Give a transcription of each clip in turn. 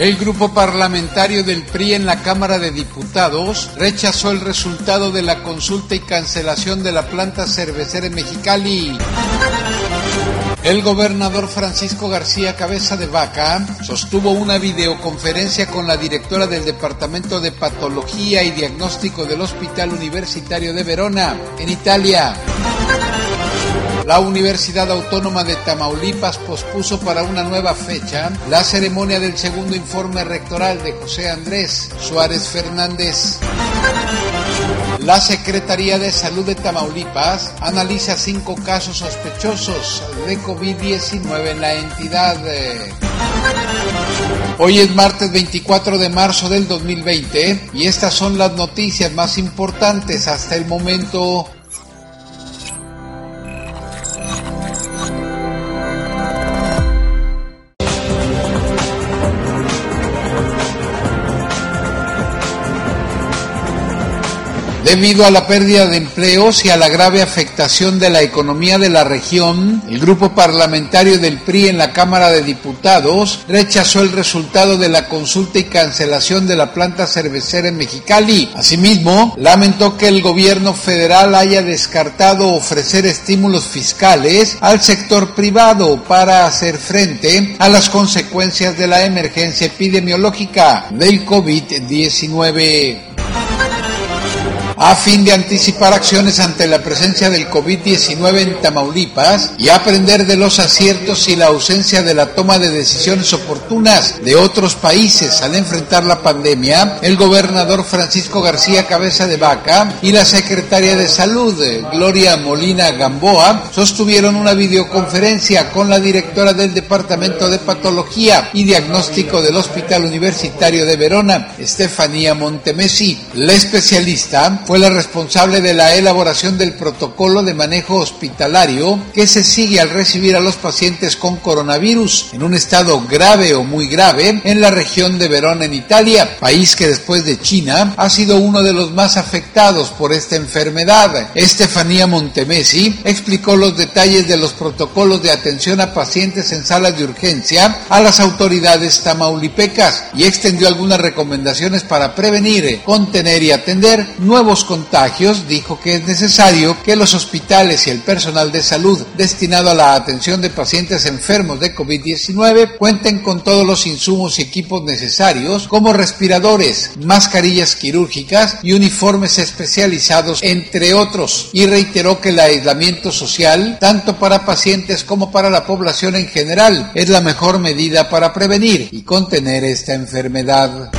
El grupo parlamentario del PRI en la Cámara de Diputados rechazó el resultado de la consulta y cancelación de la planta cervecera en Mexicali. El gobernador Francisco García Cabeza de Vaca sostuvo una videoconferencia con la directora del Departamento de Patología y Diagnóstico del Hospital Universitario de Verona, en Italia. La Universidad Autónoma de Tamaulipas pospuso para una nueva fecha la ceremonia del segundo informe rectoral de José Andrés Suárez Fernández. La Secretaría de Salud de Tamaulipas analiza cinco casos sospechosos de COVID-19 en la entidad. Hoy es martes 24 de marzo del 2020 y estas son las noticias más importantes hasta el momento. Debido a la pérdida de empleos y a la grave afectación de la economía de la región, el grupo parlamentario del PRI en la Cámara de Diputados rechazó el resultado de la consulta y cancelación de la planta cervecera en Mexicali. Asimismo, lamentó que el gobierno federal haya descartado ofrecer estímulos fiscales al sector privado para hacer frente a las consecuencias de la emergencia epidemiológica del COVID-19 a fin de anticipar acciones ante la presencia del COVID-19 en Tamaulipas y aprender de los aciertos y la ausencia de la toma de decisiones oportunas de otros países al enfrentar la pandemia, el gobernador Francisco García Cabeza de Vaca y la secretaria de Salud, Gloria Molina Gamboa, sostuvieron una videoconferencia con la directora del Departamento de Patología y Diagnóstico del Hospital Universitario de Verona, Estefanía Montemesi. La especialista fue la responsable de la elaboración del protocolo de manejo hospitalario que se sigue al recibir a los pacientes con coronavirus en un estado grave o muy grave en la región de Verona en Italia, país que después de China ha sido uno de los más afectados por esta enfermedad. Estefanía Montemesi explicó los detalles de los protocolos de atención a pacientes en salas de urgencia a las autoridades tamaulipecas y extendió algunas recomendaciones para prevenir, contener y atender nuevos contagios, dijo que es necesario que los hospitales y el personal de salud destinado a la atención de pacientes enfermos de COVID-19 cuenten con todos los insumos y equipos necesarios como respiradores, mascarillas quirúrgicas y uniformes especializados, entre otros, y reiteró que el aislamiento social, tanto para pacientes como para la población en general, es la mejor medida para prevenir y contener esta enfermedad.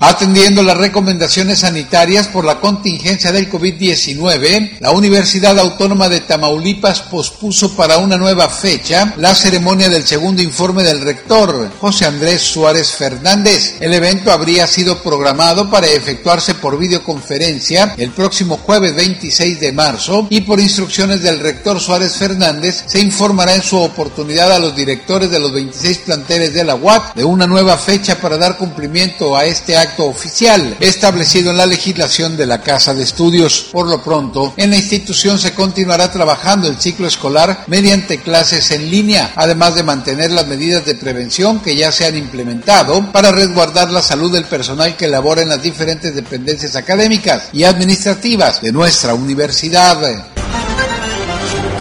Atendiendo las recomendaciones sanitarias por la contingencia del COVID-19, la Universidad Autónoma de Tamaulipas pospuso para una nueva fecha la ceremonia del segundo informe del rector, José Andrés Suárez Fernández. El evento habría sido programado para efectuarse por videoconferencia el próximo jueves 26 de marzo y por instrucciones del rector Suárez Fernández se informará en su oportunidad a los directores de los 26 planteles de la UAC de una nueva fecha para dar cumplimiento a este acto oficial establecido en la legislación de la Casa de Estudios. Por lo pronto, en la institución se continuará trabajando el ciclo escolar mediante clases en línea, además de mantener las medidas de prevención que ya se han implementado para resguardar la salud del personal que labora en las diferentes dependencias académicas y administrativas de nuestra universidad.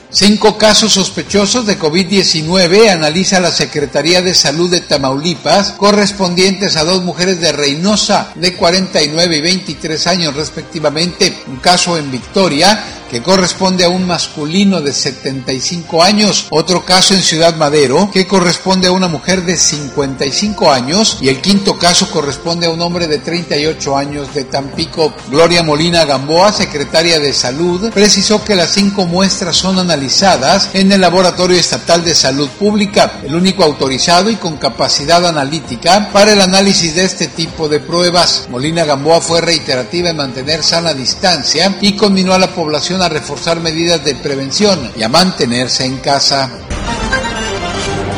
Cinco casos sospechosos de COVID-19 analiza la Secretaría de Salud de Tamaulipas, correspondientes a dos mujeres de Reynosa de 49 y 23 años respectivamente, un caso en Victoria que corresponde a un masculino de 75 años, otro caso en Ciudad Madero, que corresponde a una mujer de 55 años, y el quinto caso corresponde a un hombre de 38 años de Tampico. Gloria Molina Gamboa, secretaria de Salud, precisó que las cinco muestras son analizadas en el Laboratorio Estatal de Salud Pública, el único autorizado y con capacidad analítica para el análisis de este tipo de pruebas. Molina Gamboa fue reiterativa en mantener sana distancia y conminó a la población a reforzar medidas de prevención y a mantenerse en casa.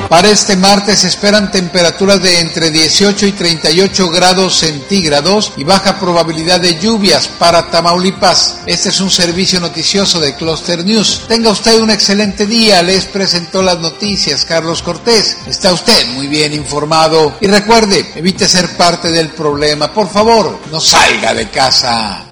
Para este martes esperan temperaturas de entre 18 y 38 grados centígrados y baja probabilidad de lluvias para Tamaulipas. Este es un servicio noticioso de Cluster News. Tenga usted un excelente día. Les presentó las noticias Carlos Cortés. Está usted muy bien informado. Y recuerde, evite ser parte del problema. Por favor, no salga de casa.